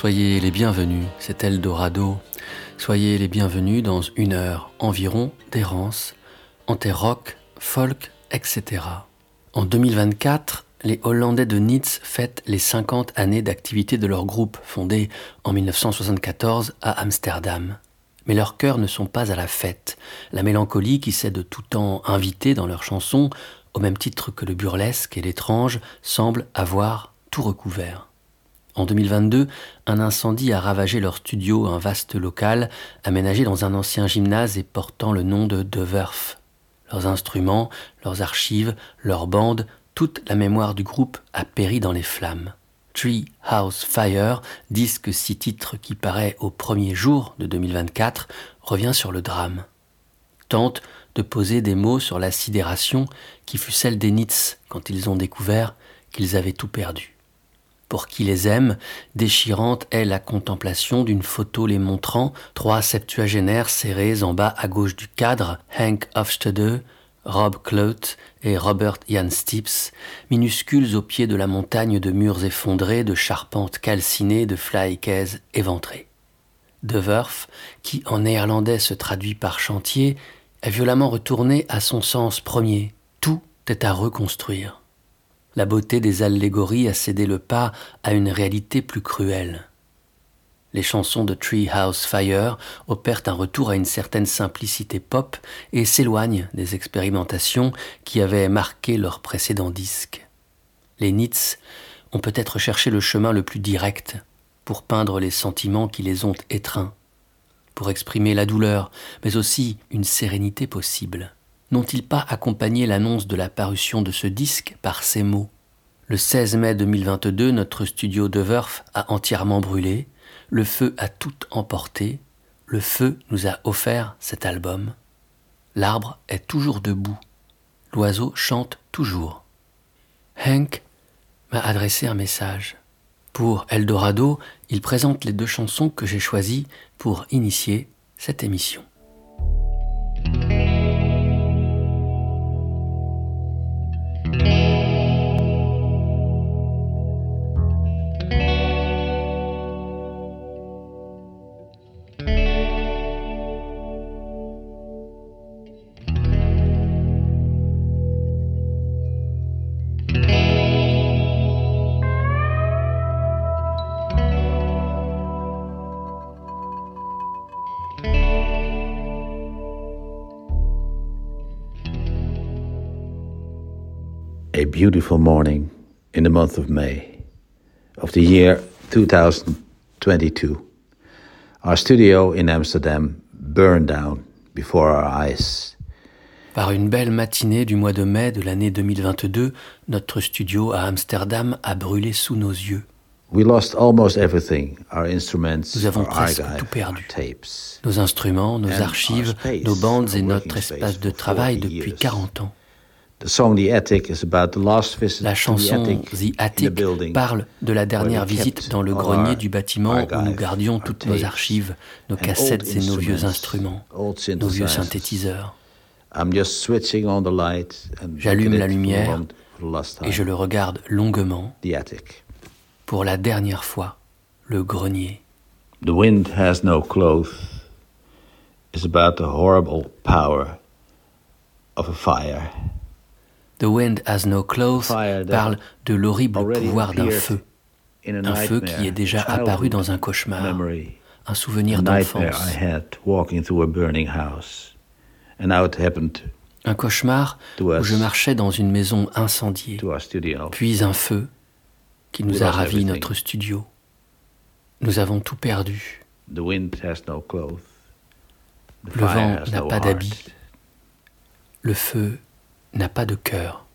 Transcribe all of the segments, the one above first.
Soyez les bienvenus, c'est Eldorado. Soyez les bienvenus dans une heure environ d'errance, rock, folk, etc. En 2024, les Hollandais de Nitz fêtent les 50 années d'activité de leur groupe, fondé en 1974 à Amsterdam. Mais leurs cœurs ne sont pas à la fête. La mélancolie qui s'est de tout temps invitée dans leurs chansons, au même titre que le burlesque et l'étrange, semble avoir tout recouvert. En 2022, un incendie a ravagé leur studio, un vaste local aménagé dans un ancien gymnase et portant le nom de De Wurf. Leurs instruments, leurs archives, leurs bandes, toute la mémoire du groupe a péri dans les flammes. Tree House Fire, disque six titres qui paraît au premier jour de 2024, revient sur le drame. Tente de poser des mots sur la sidération qui fut celle des Nits quand ils ont découvert qu'ils avaient tout perdu. Pour qui les aime, déchirante est la contemplation d'une photo les montrant, trois septuagénaires serrés en bas à gauche du cadre, Hank Hofstede, Rob Clout et Robert Jan Stips, minuscules au pied de la montagne de murs effondrés, de charpentes calcinées, de flycases éventrés. De Wurf, qui en néerlandais se traduit par chantier, est violemment retourné à son sens premier. Tout est à reconstruire. La beauté des allégories a cédé le pas à une réalité plus cruelle. Les chansons de Treehouse Fire opèrent un retour à une certaine simplicité pop et s'éloignent des expérimentations qui avaient marqué leurs précédents disques. Les Nits ont peut-être cherché le chemin le plus direct pour peindre les sentiments qui les ont étreints, pour exprimer la douleur, mais aussi une sérénité possible n'ont-ils pas accompagné l'annonce de la parution de ce disque par ces mots? Le 16 mai 2022, notre studio de Wurf a entièrement brûlé, le feu a tout emporté, le feu nous a offert cet album. L'arbre est toujours debout, l'oiseau chante toujours. Hank m'a adressé un message. Pour Eldorado, il présente les deux chansons que j'ai choisies pour initier cette émission. Beautiful morning in the month of May of the year 2022. Our studio in Amsterdam burned down before our eyes. Par une belle matinée du mois de mai de l'année 2022, notre studio à Amsterdam a brûlé sous nos yeux. We lost almost everything, our instruments, Nous avons presque tout perdu. Nos instruments, nos archives, nos bandes et notre espace de travail depuis 40 ans. La chanson The Attic parle de la dernière visite dans le grenier du bâtiment où nous gardions toutes nos archives, nos cassettes et nos vieux instruments, nos vieux synthétiseurs. J'allume la lumière et je le regarde longuement. Pour la dernière fois, le grenier. The wind has no clothes is about the horrible power of a fire. The Wind Has No Clothes parle de l'horrible pouvoir d'un feu. Un feu qui est déjà apparu dans un cauchemar, un souvenir d'enfance. Un cauchemar où je marchais dans une maison incendiée, puis un feu qui nous a ravi notre studio. Nous avons tout perdu. Le vent n'a pas d'habit. Le feu n'a pas de cœur.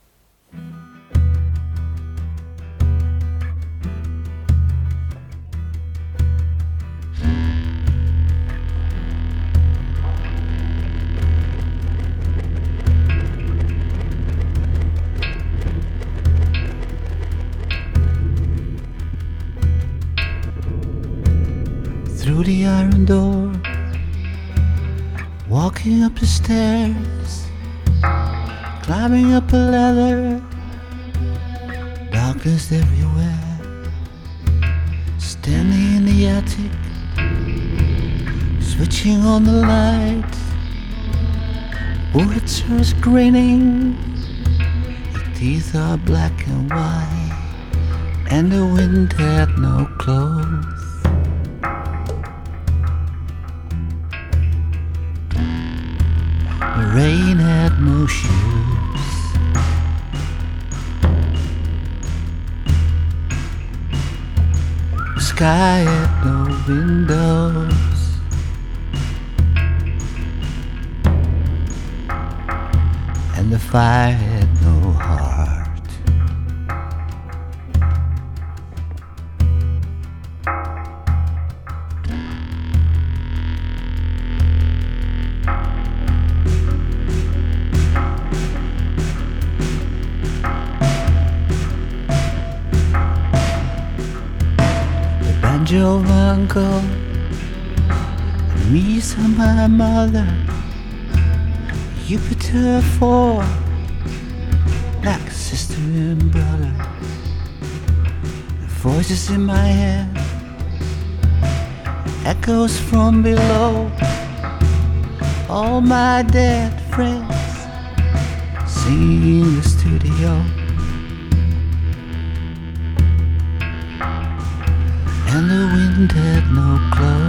Through the iron door, walking up the stairs climbing up a ladder, darkness everywhere. Standing in the attic, switching on the light. Wurzel's grinning, his teeth are black and white, and the wind had no clothes. The rain had no shoes. Sky had no windows. And the fire My uncle, me and my mother. Jupiter for like sister and brother. The voices in my head echoes from below. All my dead friends singing in the studio. The wind had no clothes.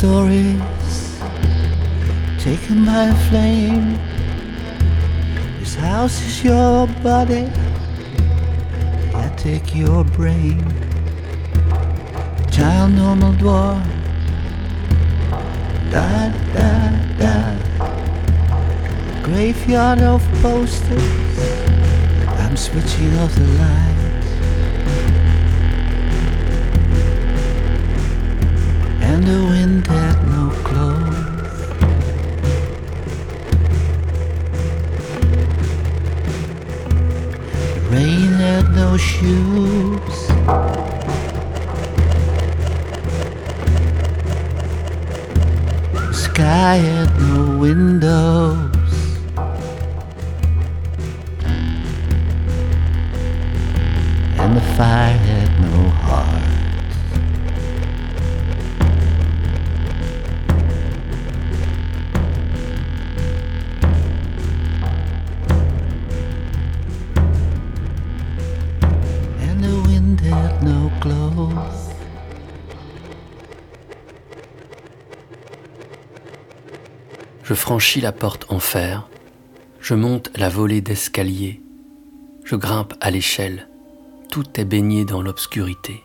Stories taken by a flame. This house is your body. I take your brain. Child normal dwarf. Da da da. Graveyard of posters. I'm switching off the lights. And the wind had no clothes. The rain had no shoes. The sky had no windows. And the fire had no heart. Je franchis la porte en fer, je monte la volée d'escalier, je grimpe à l'échelle, tout est baigné dans l'obscurité.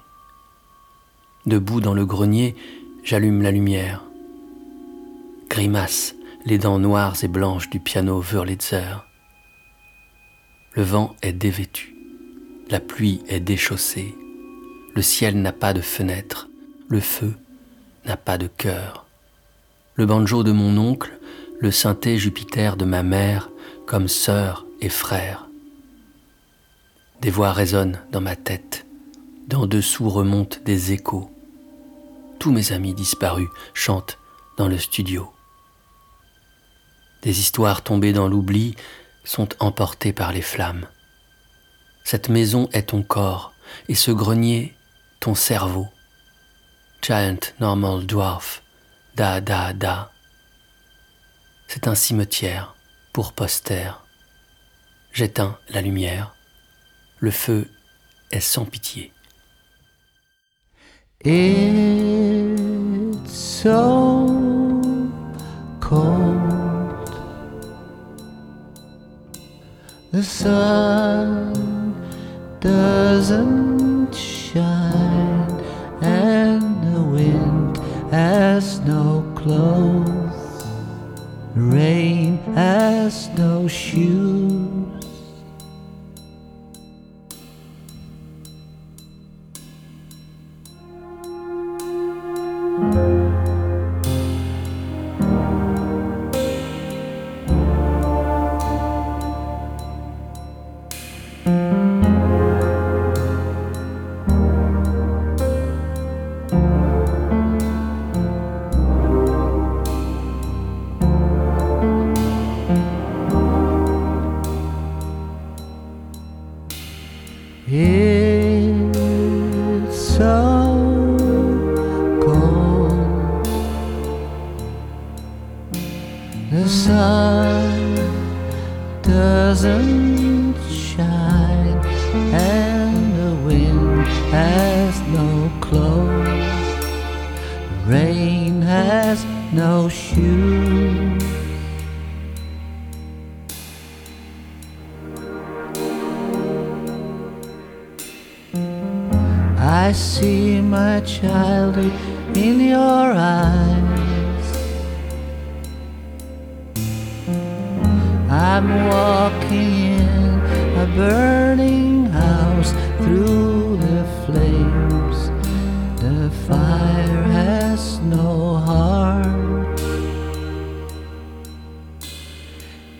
Debout dans le grenier, j'allume la lumière. Grimace, les dents noires et blanches du piano Wurlitzer. Le vent est dévêtu, la pluie est déchaussée, le ciel n'a pas de fenêtre, le feu n'a pas de cœur. Le banjo de mon oncle, le synthé Jupiter de ma mère, comme sœur et frère. Des voix résonnent dans ma tête, d'en dessous remontent des échos. Tous mes amis disparus chantent dans le studio. Des histoires tombées dans l'oubli sont emportées par les flammes. Cette maison est ton corps et ce grenier ton cerveau. Giant Normal Dwarf, da da da. C'est un cimetière pour poster. J'éteins la lumière. Le feu est sans pitié. It's so cold. The sun doesn't shine, and the wind has no clothes. Rain has no shoes.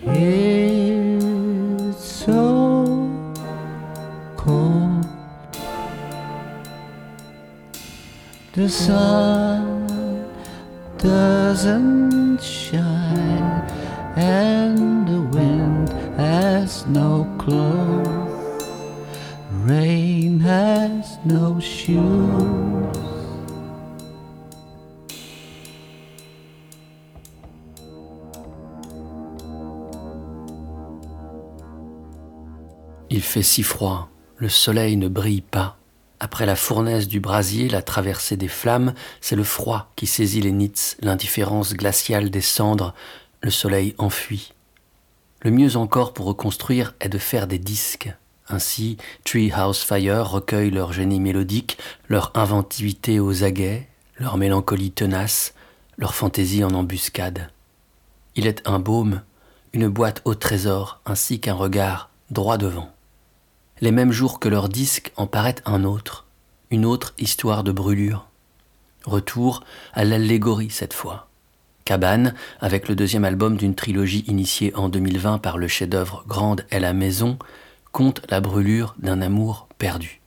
It's so cold. The sun doesn't shine, and the wind has no clothes. Rain has no shoes. Si froid, le soleil ne brille pas. Après la fournaise du brasier, la traversée des flammes, c'est le froid qui saisit les nits, l'indifférence glaciale des cendres, le soleil enfuit. Le mieux encore pour reconstruire est de faire des disques. Ainsi, Treehouse Fire recueille leur génie mélodique, leur inventivité aux aguets, leur mélancolie tenace, leur fantaisie en embuscade. Il est un baume, une boîte au trésor, ainsi qu'un regard droit devant. Les mêmes jours que leur disque en paraît un autre, une autre histoire de brûlure. Retour à l'allégorie cette fois. Cabane, avec le deuxième album d'une trilogie initiée en 2020 par le chef-d'œuvre Grande est la maison, conte la brûlure d'un amour perdu.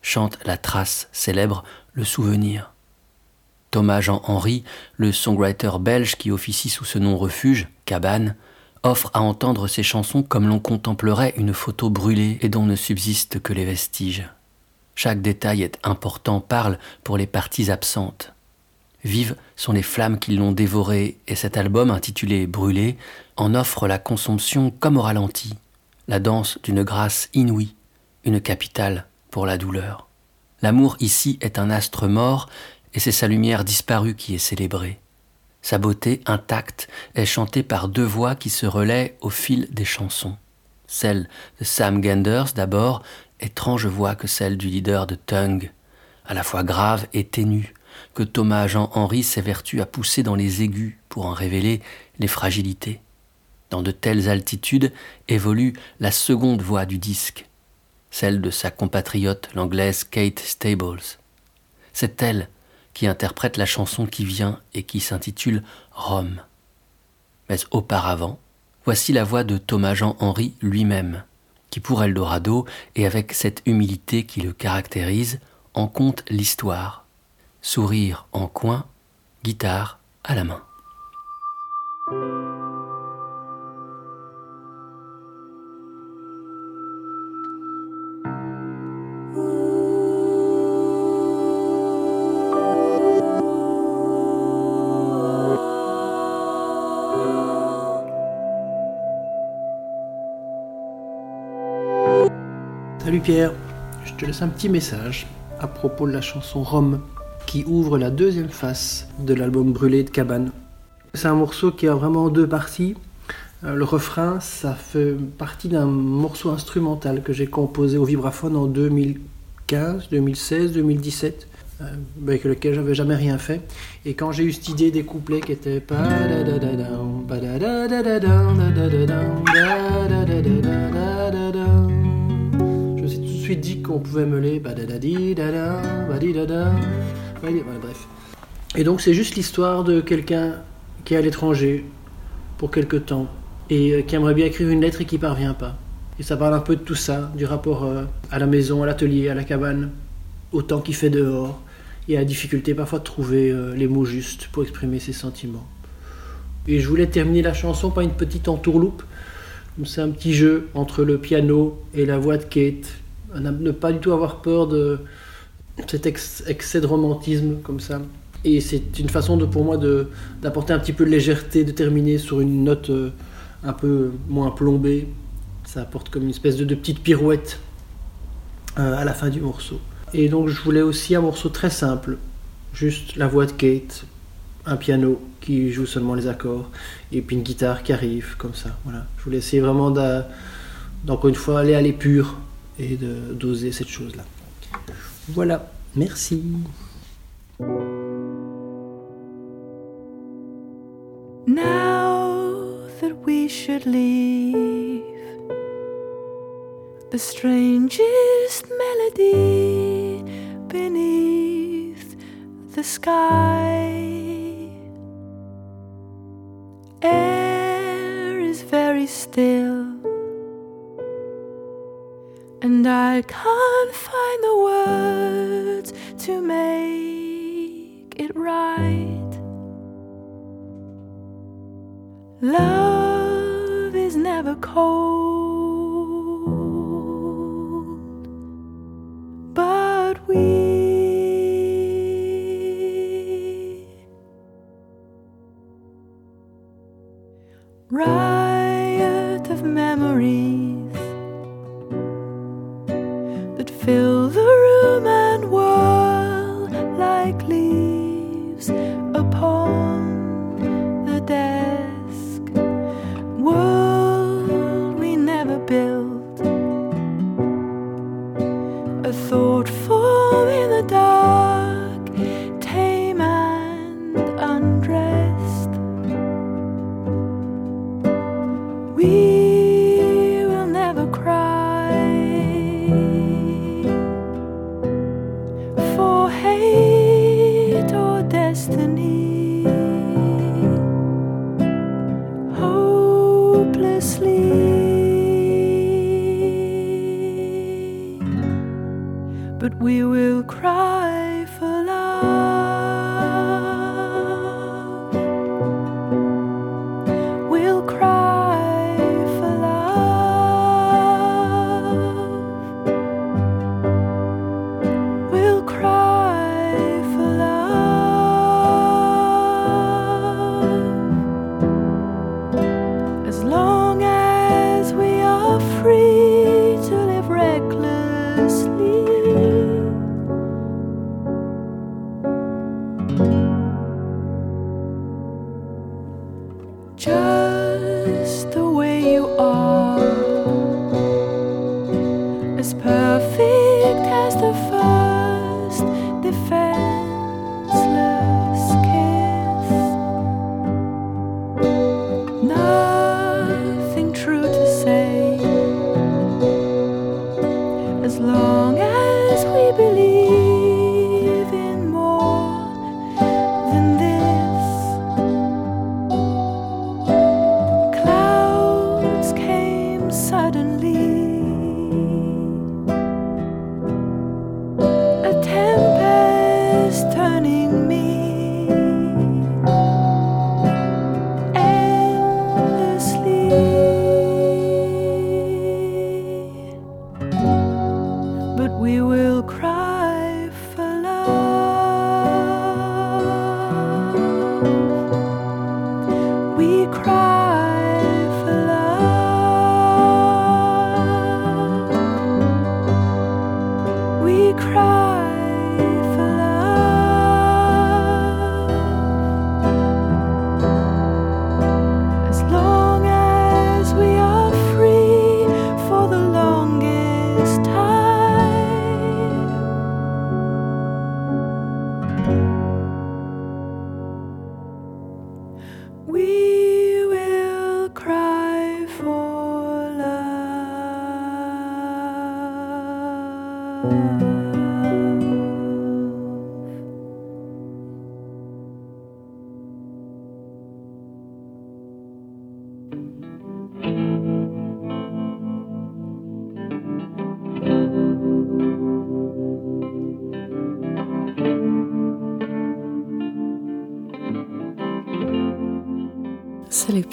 Chante la trace célèbre le souvenir. Thomas Jean-Henry, le songwriter belge qui officie sous ce nom refuge, Cabane, offre à entendre ces chansons comme l'on contemplerait une photo brûlée et dont ne subsistent que les vestiges. Chaque détail est important, parle pour les parties absentes. Vives sont les flammes qui l'ont dévoré et cet album intitulé Brûlé en offre la consomption comme au ralenti, la danse d'une grâce inouïe, une capitale pour la douleur. L'amour ici est un astre mort et c'est sa lumière disparue qui est célébrée. Sa beauté intacte est chantée par deux voix qui se relaient au fil des chansons. Celle de Sam Genders d'abord, étrange voix que celle du leader de Tung, à la fois grave et ténue, que Thomas Jean-Henri s'évertue à pousser dans les aigus pour en révéler les fragilités. Dans de telles altitudes évolue la seconde voix du disque, celle de sa compatriote, l'anglaise Kate Stables. C'est elle qui interprète la chanson qui vient et qui s'intitule Rome. Mais auparavant, voici la voix de Thomas Jean-Henri lui-même, qui pour Eldorado, et avec cette humilité qui le caractérise, en compte l'histoire. Sourire en coin, guitare à la main. Salut Pierre, je te laisse un petit message à propos de la chanson Rome qui ouvre la deuxième face de l'album Brûlé de Cabane. C'est un morceau qui a vraiment deux parties. Euh, le refrain, ça fait partie d'un morceau instrumental que j'ai composé au vibraphone en 2015, 2016, 2017, avec lequel j'avais jamais rien fait. Et quand j'ai eu cette idée des couplets qui étaient dit qu'on pouvait meuler bref. Et donc c'est juste l'histoire de quelqu'un qui est à l'étranger pour quelque temps et euh, qui aimerait bien écrire une lettre et qui parvient pas. Et ça parle un peu de tout ça, du rapport euh, à la maison, à l'atelier, à la cabane, au temps qu'il fait dehors, et à la difficulté parfois de trouver euh, les mots justes pour exprimer ses sentiments. Et je voulais terminer la chanson par une petite entourloupe. C'est un petit jeu entre le piano et la voix de Kate. Ne pas du tout avoir peur de cet excès de romantisme comme ça. Et c'est une façon de, pour moi d'apporter un petit peu de légèreté, de terminer sur une note un peu moins plombé. Ça apporte comme une espèce de, de petite pirouette euh, à la fin du morceau. Et donc je voulais aussi un morceau très simple, juste la voix de Kate, un piano qui joue seulement les accords, et puis une guitare qui arrive comme ça. Voilà. Je voulais essayer vraiment d'encore une fois aller à l'épure et d'oser cette chose-là. Voilà, merci. Now that we should leave. The strangest melody beneath the sky. Air is very still, and I can't find the words to make it right. Love is never cold, but we destiny hopelessly, but we will cry.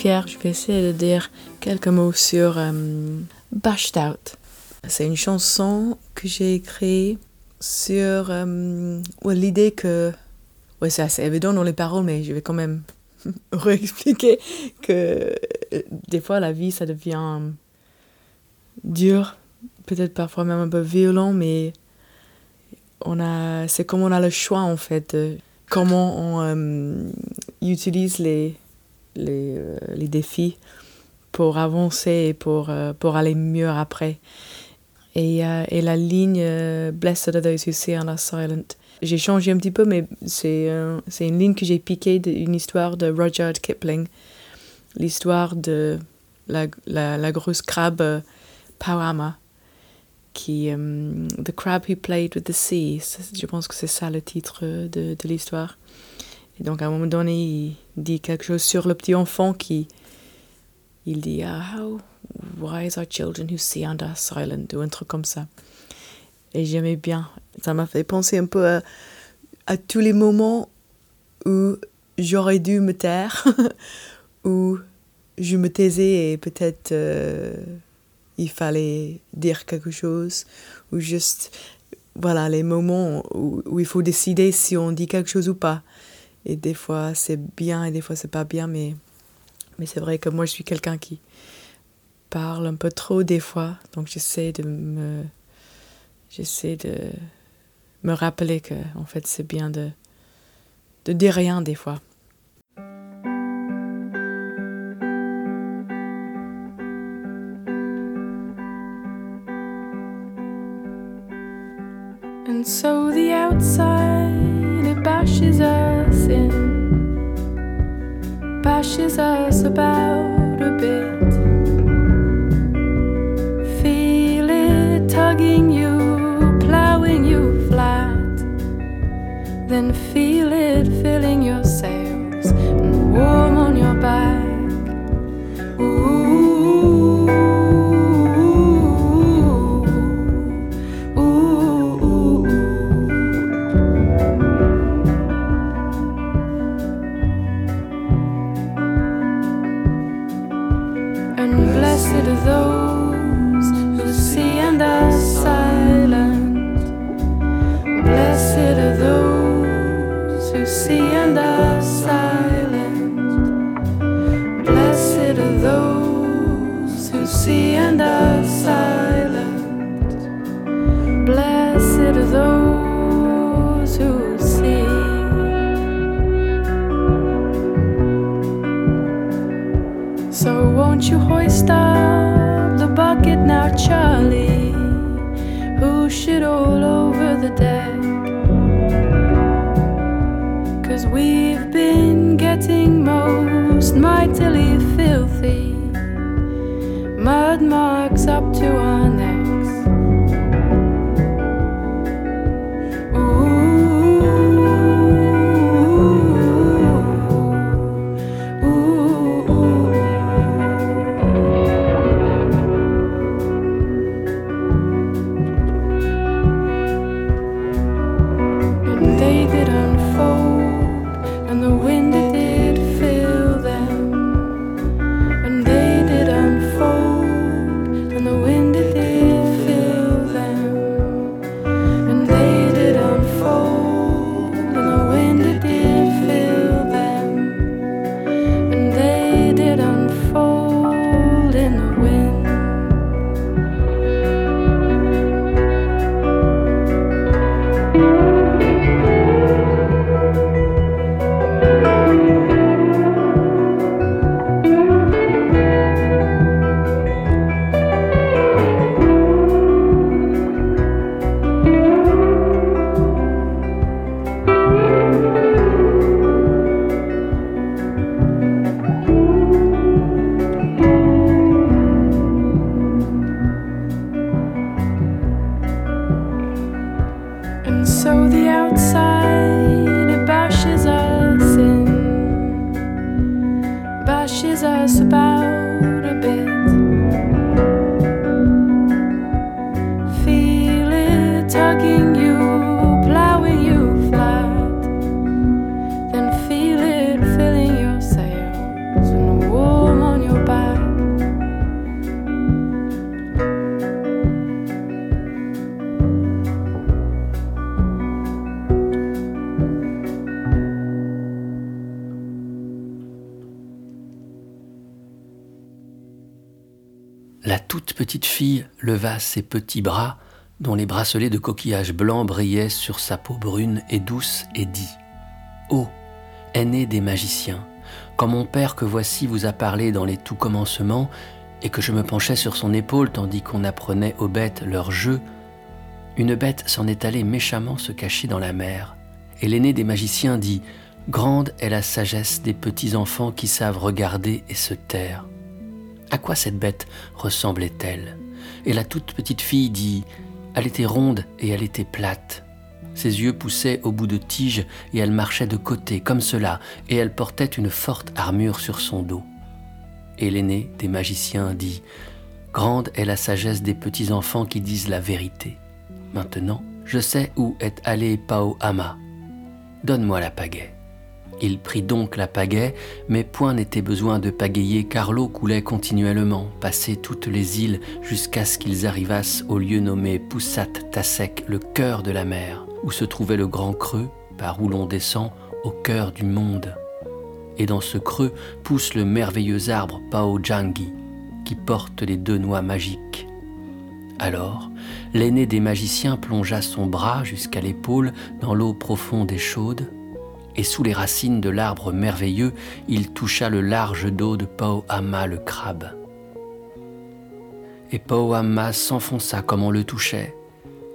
Je vais essayer de dire quelques mots sur euh, Bashed Out. C'est une chanson que j'ai écrite sur euh, l'idée que. Ouais, c'est assez évident dans les paroles, mais je vais quand même réexpliquer que euh, des fois la vie ça devient dur, peut-être parfois même un peu violent, mais on a, c'est comme on a le choix en fait, de comment on euh, utilise les, les, euh, les défis pour avancer et pour, euh, pour aller mieux après. Et, euh, et la ligne Blessed are those who see and are silent. J'ai changé un petit peu, mais c'est c'est une ligne que j'ai piquée d'une histoire de Rudyard Kipling. L'histoire de la, la, grosse crabe Pauama. Qui, the Crab Who Played with the Sea. Je pense que c'est ça le titre de, de l'histoire. Et donc, à un moment donné, il dit quelque chose sur le petit enfant qui. Il dit ah, How wise are children who see and are silent, ou un truc comme ça. Et j'aimais bien. Ça m'a fait penser un peu à, tous les moments où j'aurais dû me taire, où je me taisais et peut-être euh, il fallait dire quelque chose, ou juste, voilà, les moments où il faut décider si on dit quelque chose ou pas. Et des fois c'est bien et des fois c'est pas bien, mais, mais c'est vrai que moi je suis quelqu'un qui parle un peu trop des fois, donc j'essaie de me, j'essaie de me rappeler que en fait c'est bien de, de dire rien des fois. And so the outside it bashes in, bashes us about a bit. Feel it tugging you, plowing you flat. Then filthy. Mud marks up to our La toute petite fille leva ses petits bras, dont les bracelets de coquillage blanc brillaient sur sa peau brune et douce, et dit Ô aîné des magiciens, quand mon père que voici vous a parlé dans les tout commencements, et que je me penchais sur son épaule tandis qu'on apprenait aux bêtes leur jeu, une bête s'en est allée méchamment se cacher dans la mer. Et l'aîné des magiciens dit Grande est la sagesse des petits enfants qui savent regarder et se taire. À quoi cette bête ressemblait-elle? Et la toute petite fille dit Elle était ronde et elle était plate. Ses yeux poussaient au bout de tiges et elle marchait de côté, comme cela, et elle portait une forte armure sur son dos. Et l'aîné des magiciens dit Grande est la sagesse des petits enfants qui disent la vérité. Maintenant, je sais où est allé Pao Ama. Donne-moi la pagaie. Il prit donc la pagaie, mais point n'était besoin de pagayer car l'eau coulait continuellement, passait toutes les îles jusqu'à ce qu'ils arrivassent au lieu nommé Poussat Tasek, le cœur de la mer, où se trouvait le grand creux par où l'on descend au cœur du monde. Et dans ce creux pousse le merveilleux arbre Pao Jangi, qui porte les deux noix magiques. Alors, l'aîné des magiciens plongea son bras jusqu'à l'épaule dans l'eau profonde et chaude, et sous les racines de l'arbre merveilleux, il toucha le large dos de Paoama le crabe. Et Paoama s'enfonça comme on le touchait,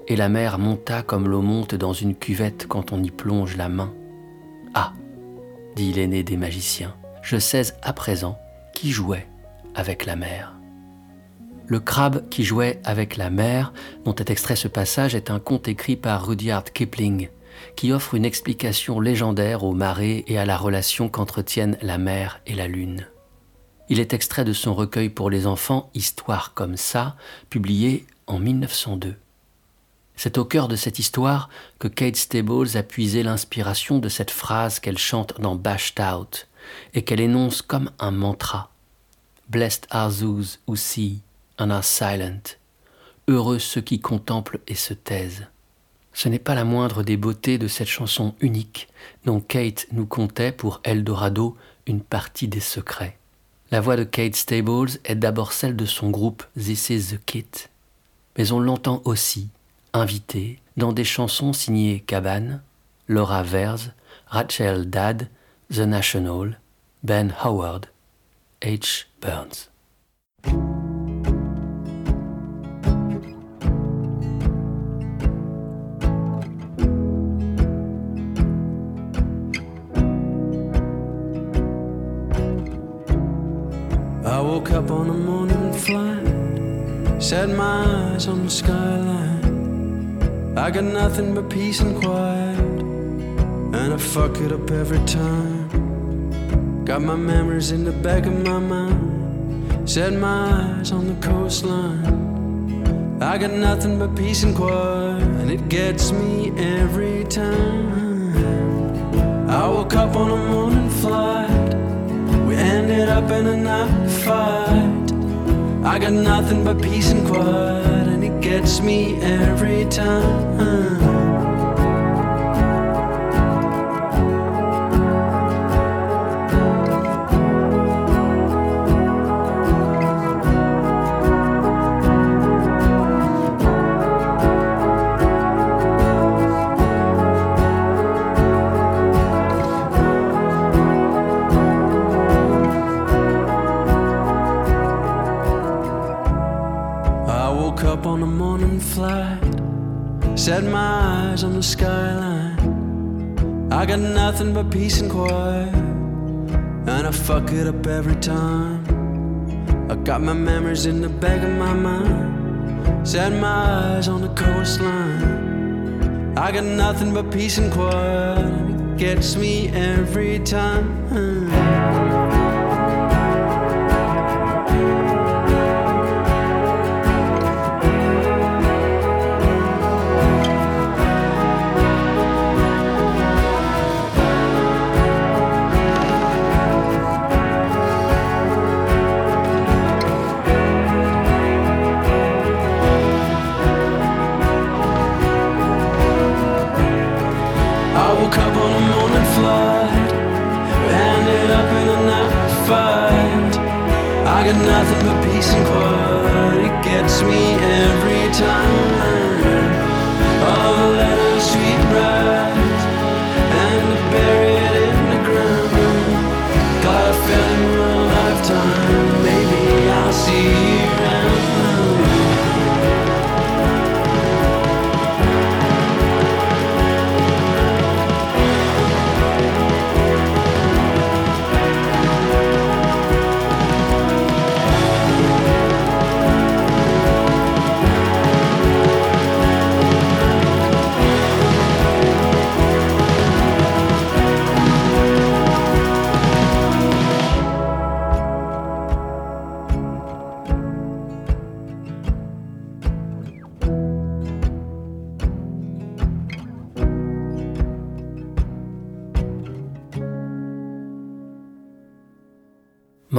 et la mer monta comme l'eau monte dans une cuvette quand on y plonge la main. Ah, dit l'aîné des magiciens, je sais à présent qui jouait avec la mer. Le crabe qui jouait avec la mer, dont est extrait ce passage, est un conte écrit par Rudyard Kipling, qui offre une explication légendaire aux marées et à la relation qu'entretiennent la mer et la lune. Il est extrait de son recueil pour les enfants Histoire comme ça, publié en 1902. C'est au cœur de cette histoire que Kate Stables a puisé l'inspiration de cette phrase qu'elle chante dans Bashed Out et qu'elle énonce comme un mantra. Blessed are those who see and are silent. Heureux ceux qui contemplent et se taisent. Ce n'est pas la moindre des beautés de cette chanson unique dont Kate nous contait pour Eldorado une partie des secrets. La voix de Kate Stables est d'abord celle de son groupe This Is the Kit, mais on l'entend aussi, invitée, dans des chansons signées Cabane, Laura Vers, Rachel Dadd, The National, Ben Howard, H. Burns. Set my eyes on the skyline. I got nothing but peace and quiet, and I fuck it up every time. Got my memories in the back of my mind, set my eyes on the coastline. I got nothing but peace and quiet, and it gets me every time. I woke up on a morning flight. We ended up in a night fight. I got nothing but peace and quiet, and it gets me every time. Set my eyes on the skyline. I got nothing but peace and quiet, and I fuck it up every time. I got my memories in the back of my mind, set my eyes on the coastline. I got nothing but peace and quiet, it gets me every time. Me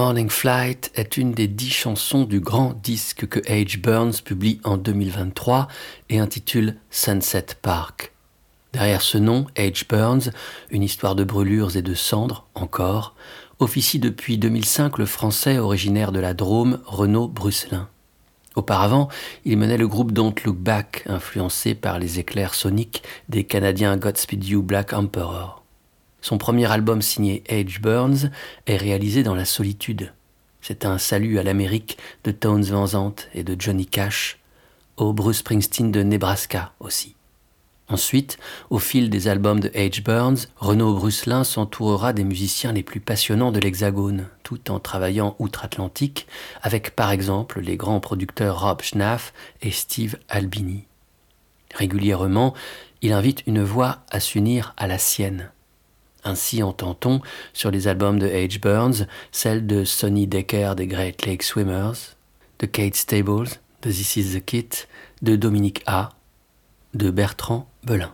Morning Flight est une des dix chansons du grand disque que H. Burns publie en 2023 et intitule Sunset Park. Derrière ce nom, H. Burns, une histoire de brûlures et de cendres, encore, officie depuis 2005 le français originaire de la Drôme, Renaud Brusselin. Auparavant, il menait le groupe Don't Look Back, influencé par les éclairs soniques des Canadiens Godspeed You Black Emperor. Son premier album signé H. Burns est réalisé dans la solitude. C'est un salut à l'Amérique de Townes Van et de Johnny Cash, au Bruce Springsteen de Nebraska aussi. Ensuite, au fil des albums de H. Burns, Renaud Brusselin s'entourera des musiciens les plus passionnants de l'Hexagone, tout en travaillant outre-Atlantique avec par exemple les grands producteurs Rob Schnaff et Steve Albini. Régulièrement, il invite une voix à s'unir à la sienne. Ainsi entend-on sur les albums de H. Burns celle de Sonny Decker des Great Lake Swimmers, de Kate Stables, de This Is the Kit, de Dominique A, de Bertrand Belin.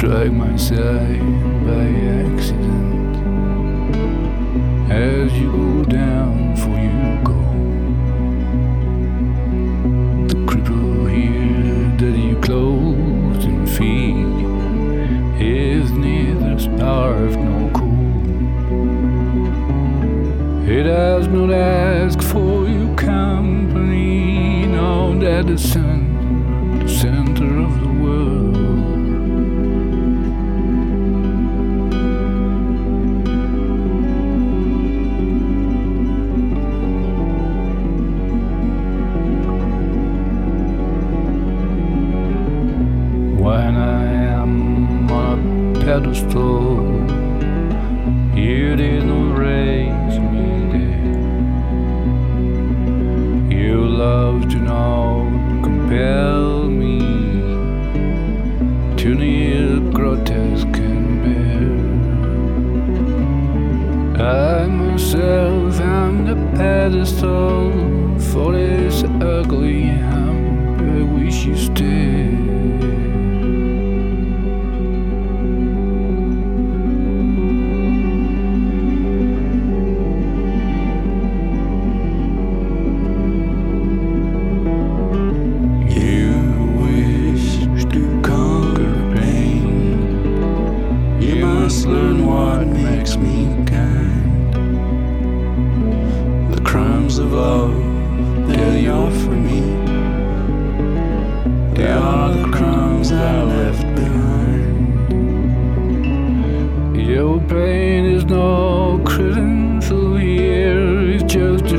Strike my side by accident as you go down for you go. The cripple here that you clothe and feed is neither starved nor cool. It has not asked for your company, no, that the sun,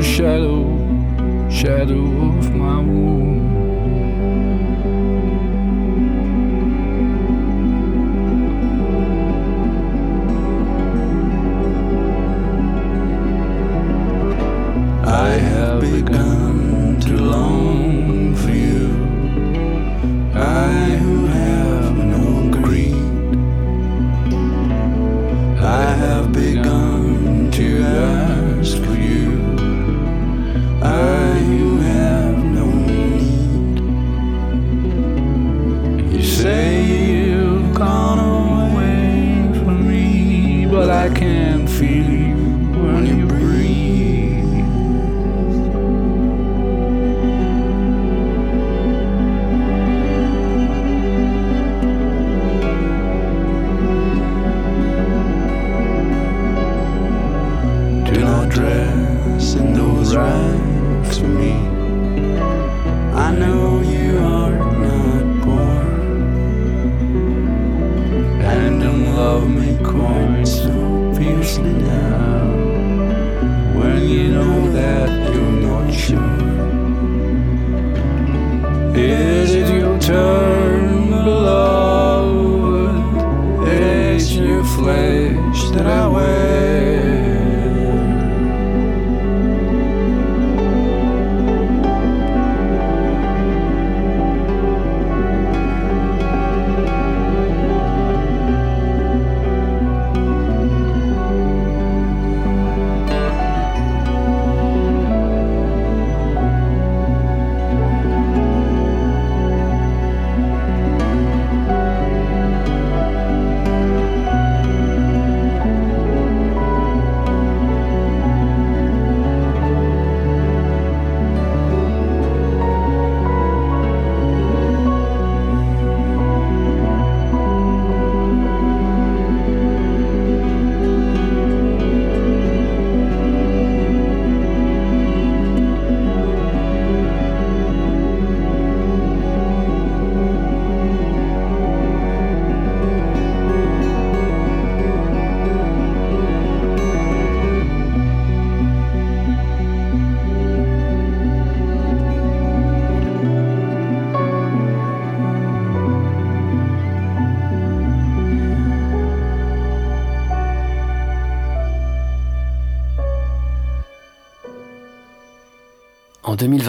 shadow, shadow of my wound.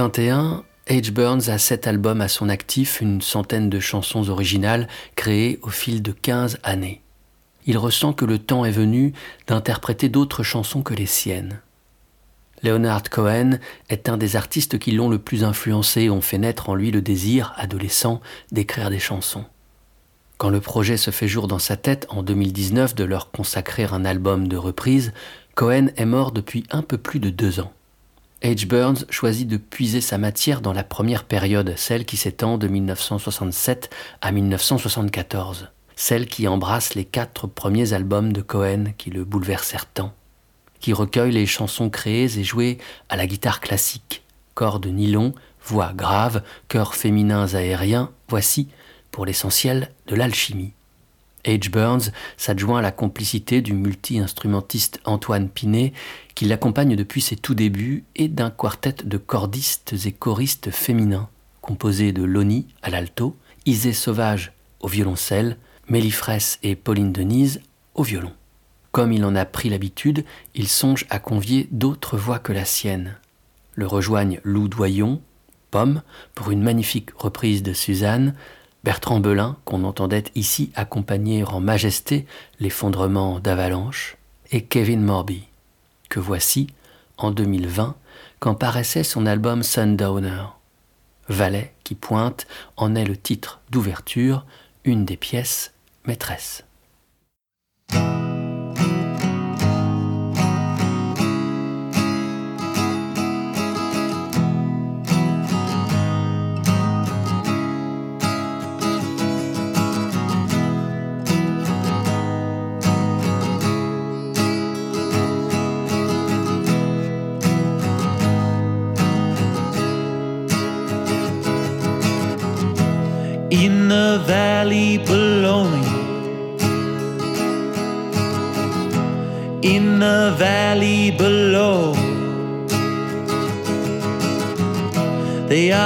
2021, H. Burns a sept albums à son actif, une centaine de chansons originales créées au fil de 15 années. Il ressent que le temps est venu d'interpréter d'autres chansons que les siennes. Leonard Cohen est un des artistes qui l'ont le plus influencé et ont fait naître en lui le désir, adolescent, d'écrire des chansons. Quand le projet se fait jour dans sa tête en 2019 de leur consacrer un album de reprise, Cohen est mort depuis un peu plus de deux ans. H. Burns choisit de puiser sa matière dans la première période, celle qui s'étend de 1967 à 1974, celle qui embrasse les quatre premiers albums de Cohen qui le bouleversèrent tant, qui recueille les chansons créées et jouées à la guitare classique, cordes nylon, voix grave, chœurs féminins aériens, voici, pour l'essentiel, de l'alchimie. H. Burns s'adjoint à la complicité du multi-instrumentiste Antoine Pinet, qui l'accompagne depuis ses tout débuts, et d'un quartet de cordistes et choristes féminins, composé de Loni à l'alto, Isée Sauvage au violoncelle, Mélie Fraisse et Pauline Denise au violon. Comme il en a pris l'habitude, il songe à convier d'autres voix que la sienne. Le rejoignent Lou Doyon, Pomme, pour une magnifique reprise de Suzanne, Bertrand Belin, qu'on entendait ici accompagner en majesté l'effondrement d'Avalanche, et Kevin Morby, que voici, en 2020, quand paraissait son album Sundowner. Valet qui pointe en est le titre d'ouverture, une des pièces maîtresses.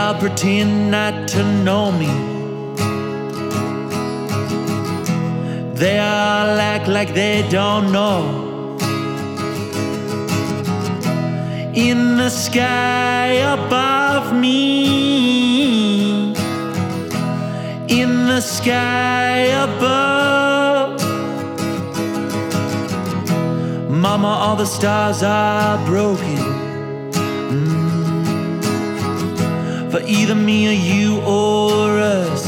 All pretend not to know me. They all act like they don't know. In the sky above me, in the sky above. Mama, all the stars are broken. For either me or you or us.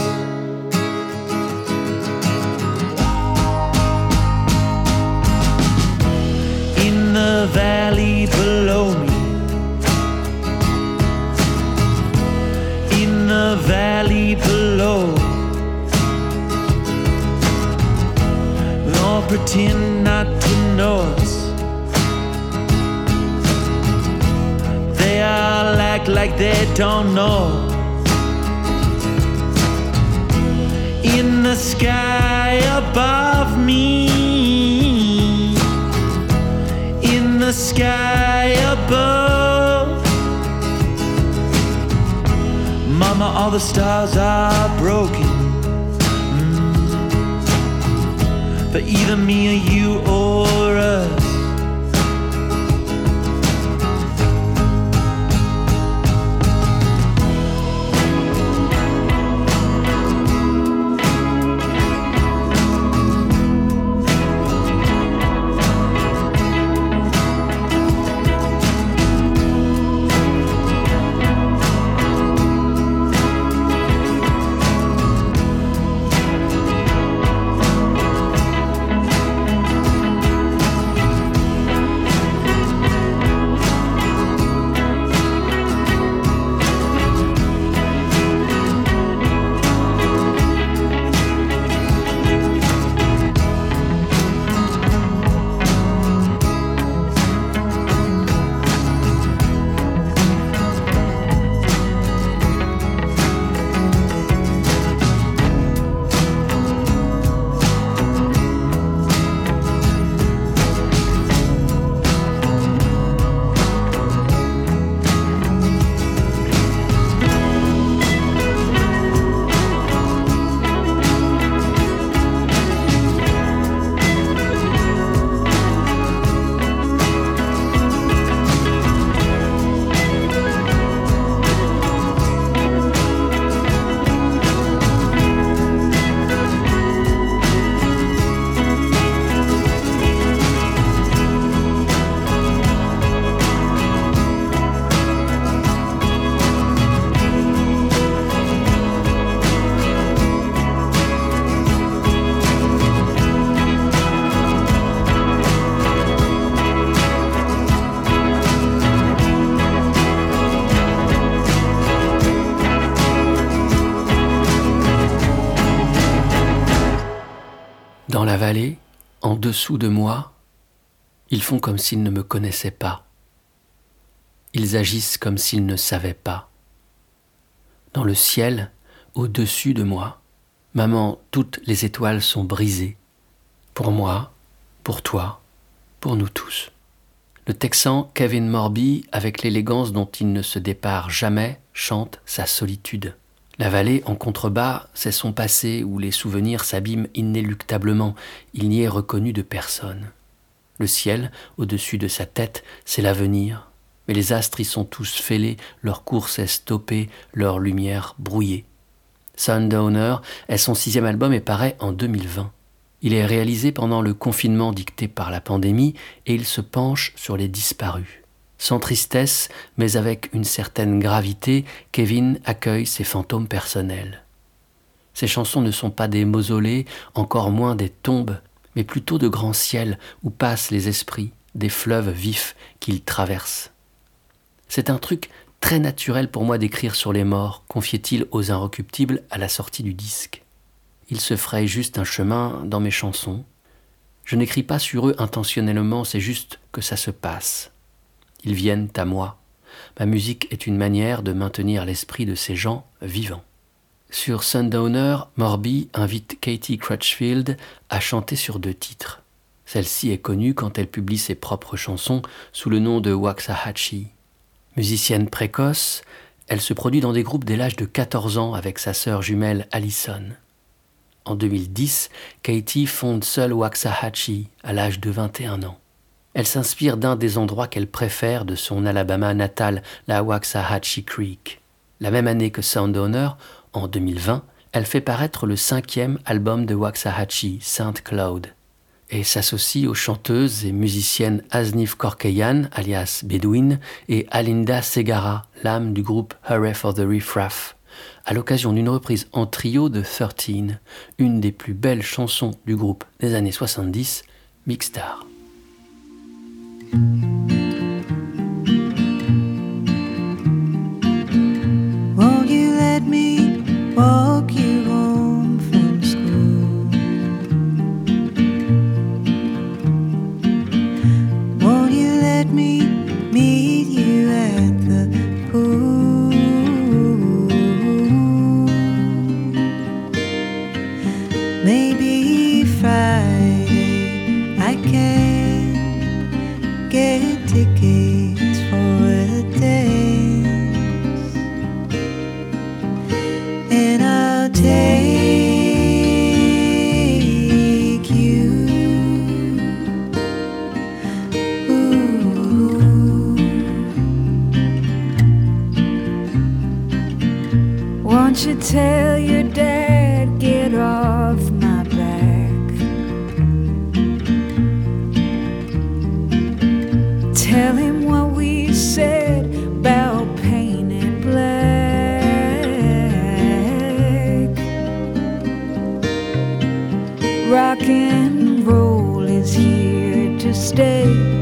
In the valley below me. In the valley below. All pretend not to know us. All act like they don't know. In the sky above me. In the sky above. Mama, all the stars are broken. Mm. For either me or you or En dessous de moi, ils font comme s'ils ne me connaissaient pas. Ils agissent comme s'ils ne savaient pas. Dans le ciel, au-dessus de moi, maman, toutes les étoiles sont brisées. Pour moi, pour toi, pour nous tous. Le Texan Kevin Morby, avec l'élégance dont il ne se dépare jamais, chante sa solitude. La vallée en contrebas, c'est son passé où les souvenirs s'abîment inéluctablement, il n'y est reconnu de personne. Le ciel, au-dessus de sa tête, c'est l'avenir, mais les astres y sont tous fêlés, leur course est stoppée, leur lumière brouillée. Sundowner est son sixième album et paraît en 2020. Il est réalisé pendant le confinement dicté par la pandémie et il se penche sur les disparus. Sans tristesse, mais avec une certaine gravité, Kevin accueille ses fantômes personnels. Ses chansons ne sont pas des mausolées, encore moins des tombes, mais plutôt de grands ciels où passent les esprits, des fleuves vifs qu'ils traversent. C'est un truc très naturel pour moi d'écrire sur les morts, confiait-il aux Inrecuptibles à la sortie du disque. Il se fraye juste un chemin dans mes chansons. Je n'écris pas sur eux intentionnellement, c'est juste que ça se passe. Ils viennent à moi. Ma musique est une manière de maintenir l'esprit de ces gens vivants. Sur Sundowner, Morby invite Katie Crutchfield à chanter sur deux titres. Celle-ci est connue quand elle publie ses propres chansons sous le nom de Waxahachie. Musicienne précoce, elle se produit dans des groupes dès l'âge de 14 ans avec sa sœur jumelle Allison. En 2010, Katie fonde seule Waxahachie à l'âge de 21 ans. Elle s'inspire d'un des endroits qu'elle préfère de son Alabama natal, la Waxahachie Creek. La même année que Sound en 2020, elle fait paraître le cinquième album de Waxahachie, Saint Cloud, et s'associe aux chanteuses et musiciennes Asnif Korkeyan, alias Bedouin, et Alinda Segara, l'âme du groupe Hurry for the Riffraff, à l'occasion d'une reprise en trio de 13, une des plus belles chansons du groupe des années 70, Mixstar. Won't you let me walk you Won't you tell your dad get off my back? Tell him what we said about painted black. Rock and roll is here to stay.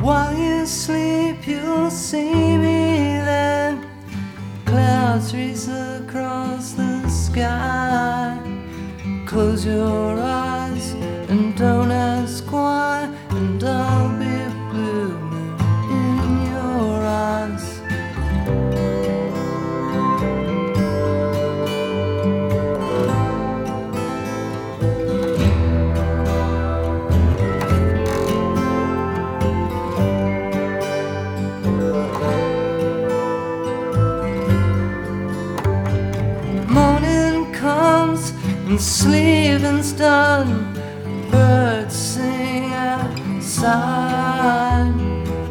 While you sleep you'll see me there. Clouds race across the sky. Close your eyes done, birds sing outside.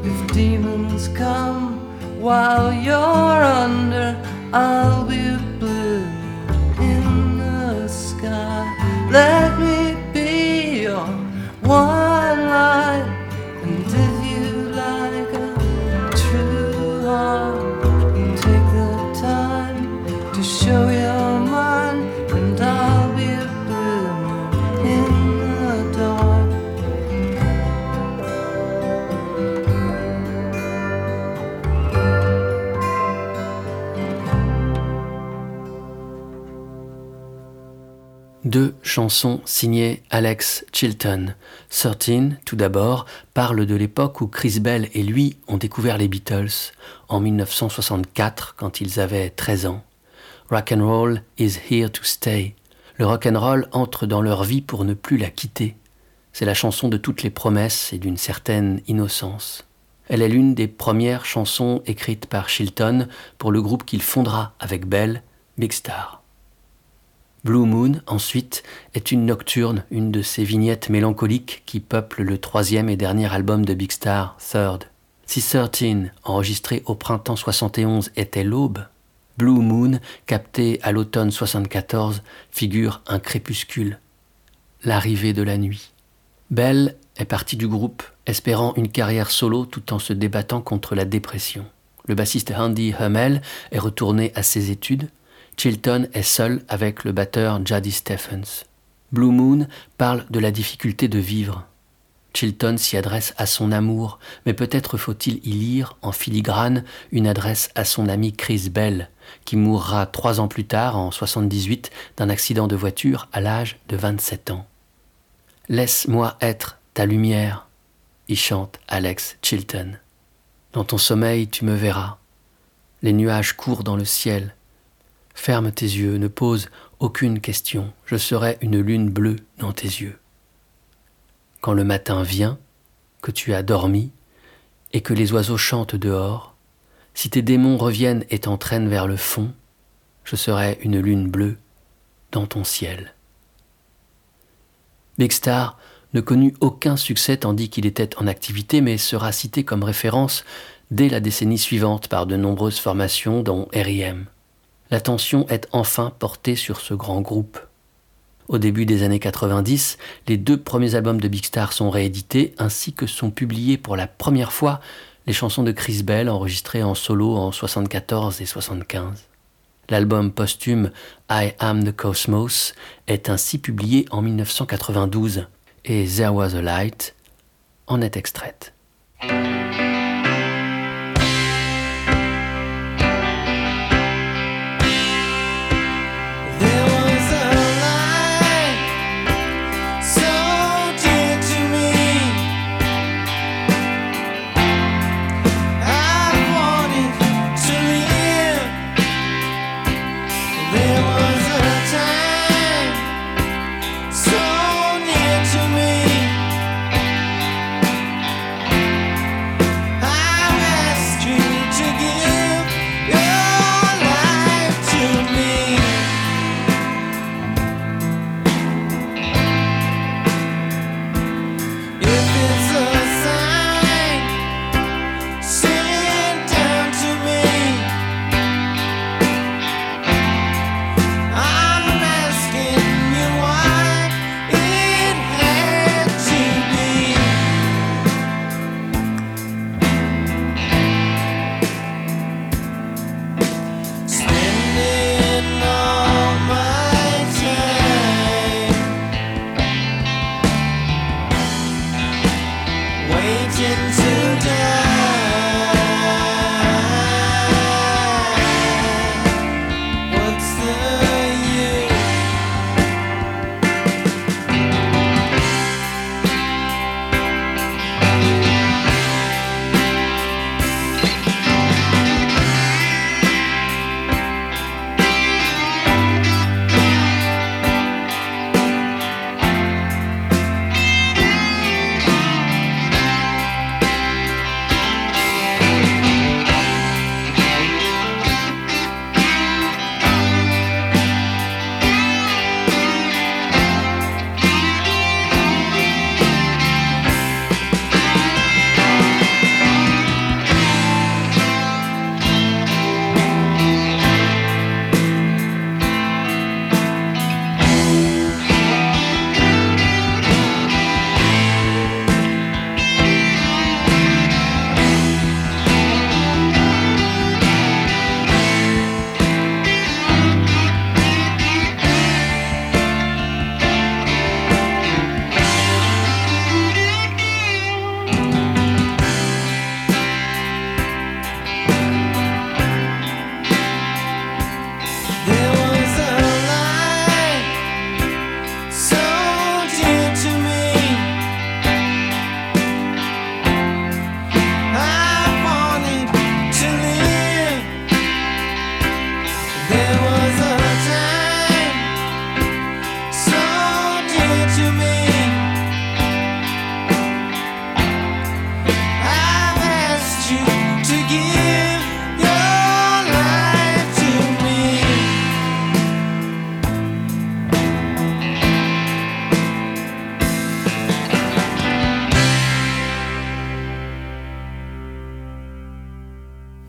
If demons come while you're under, I'll Deux chansons signées Alex Chilton. 13, tout d'abord, parle de l'époque où Chris Bell et lui ont découvert les Beatles, en 1964, quand ils avaient 13 ans. Rock and roll is here to stay. Le rock and roll entre dans leur vie pour ne plus la quitter. C'est la chanson de toutes les promesses et d'une certaine innocence. Elle est l'une des premières chansons écrites par Chilton pour le groupe qu'il fondera avec Bell, Big Star. Blue Moon, ensuite, est une nocturne, une de ces vignettes mélancoliques qui peuplent le troisième et dernier album de Big Star, Third. Si 13, enregistré au printemps 71, était l'aube, Blue Moon, capté à l'automne 74, figure un crépuscule, l'arrivée de la nuit. Bell est parti du groupe, espérant une carrière solo tout en se débattant contre la dépression. Le bassiste Andy Hummel est retourné à ses études. Chilton est seul avec le batteur Jaddy Stephens. Blue Moon parle de la difficulté de vivre. Chilton s'y adresse à son amour, mais peut-être faut-il y lire en filigrane une adresse à son ami Chris Bell, qui mourra trois ans plus tard, en 78, d'un accident de voiture à l'âge de 27 ans. Laisse-moi être ta lumière, y chante Alex Chilton. Dans ton sommeil, tu me verras. Les nuages courent dans le ciel. Ferme tes yeux, ne pose aucune question. Je serai une lune bleue dans tes yeux. Quand le matin vient, que tu as dormi, et que les oiseaux chantent dehors, si tes démons reviennent et t'entraînent vers le fond, je serai une lune bleue dans ton ciel. Big Star ne connut aucun succès tandis qu'il était en activité, mais sera cité comme référence dès la décennie suivante par de nombreuses formations, dont R.I.M. L'attention est enfin portée sur ce grand groupe. Au début des années 90, les deux premiers albums de Big Star sont réédités, ainsi que sont publiés pour la première fois les chansons de Chris Bell enregistrées en solo en 74 et 75. L'album posthume I Am the Cosmos est ainsi publié en 1992 et There Was a Light en est extraite.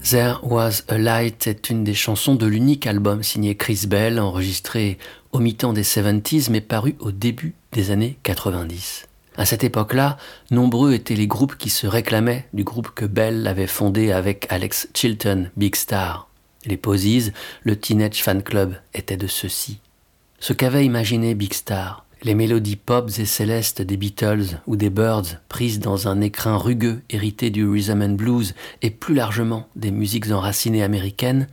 There Was a Light est une des chansons de l'unique album signé Chris Bell, enregistré au mi-temps des 70s mais paru au début des années 90. À cette époque-là, nombreux étaient les groupes qui se réclamaient du groupe que Bell avait fondé avec Alex Chilton, Big Star. Les Posies, le Teenage Fan Club étaient de ceux-ci. Ce qu'avait imaginé Big Star, les mélodies pop et célestes des Beatles ou des Birds, prises dans un écrin rugueux hérité du rhythm and blues et plus largement des musiques enracinées américaines,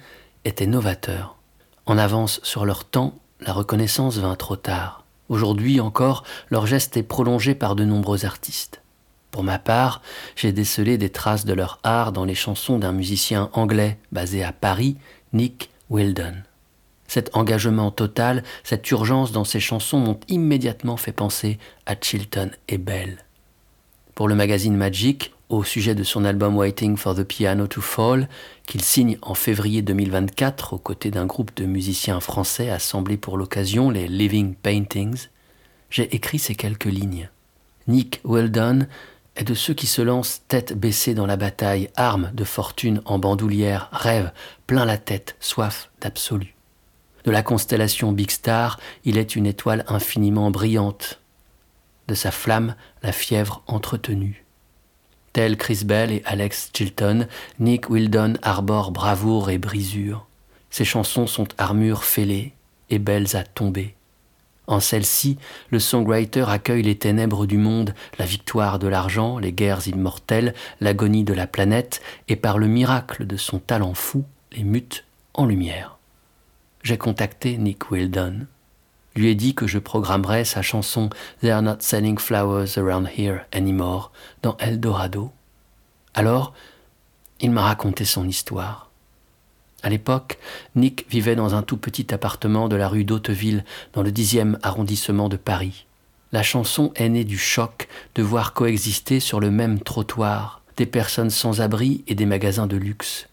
étaient novateurs. En avance sur leur temps, la reconnaissance vint trop tard. Aujourd'hui encore, leur geste est prolongé par de nombreux artistes. Pour ma part, j'ai décelé des traces de leur art dans les chansons d'un musicien anglais basé à Paris, Nick Weldon. Cet engagement total, cette urgence dans ses chansons m'ont immédiatement fait penser à Chilton et Bell. Pour le magazine Magic, au sujet de son album Waiting for the Piano to Fall, qu'il signe en février 2024 aux côtés d'un groupe de musiciens français assemblés pour l'occasion, les Living Paintings, j'ai écrit ces quelques lignes. Nick Weldon est de ceux qui se lancent tête baissée dans la bataille, arme de fortune en bandoulière, rêve, plein la tête, soif d'absolu. De la constellation Big Star, il est une étoile infiniment brillante. De sa flamme, la fièvre entretenue. Tel Chris Bell et Alex Chilton, Nick Wildon arbore bravoure et brisure. Ses chansons sont armures fêlées et belles à tomber. En celle-ci, le songwriter accueille les ténèbres du monde, la victoire de l'argent, les guerres immortelles, l'agonie de la planète, et par le miracle de son talent fou, les mute en lumière j'ai contacté Nick Wildon. Lui ai dit que je programmerais sa chanson They Are Not Selling Flowers Around Here Anymore dans Eldorado. Alors, il m'a raconté son histoire. À l'époque, Nick vivait dans un tout petit appartement de la rue d'Hauteville, dans le dixième arrondissement de Paris. La chanson est née du choc de voir coexister sur le même trottoir des personnes sans abri et des magasins de luxe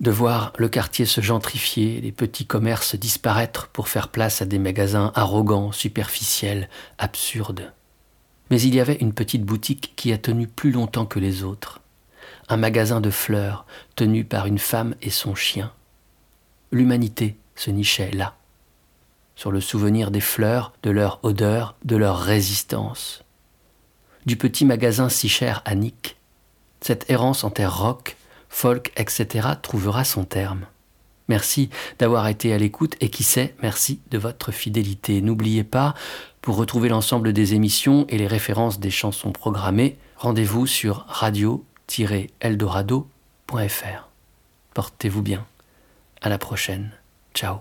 de voir le quartier se gentrifier, les petits commerces disparaître pour faire place à des magasins arrogants, superficiels, absurdes. Mais il y avait une petite boutique qui a tenu plus longtemps que les autres, un magasin de fleurs tenu par une femme et son chien. L'humanité se nichait là, sur le souvenir des fleurs, de leur odeur, de leur résistance. Du petit magasin si cher à Nick, cette errance en terre rock folk, etc., trouvera son terme. Merci d'avoir été à l'écoute et qui sait, merci de votre fidélité. N'oubliez pas, pour retrouver l'ensemble des émissions et les références des chansons programmées, rendez-vous sur radio-eldorado.fr. Portez-vous bien. À la prochaine. Ciao.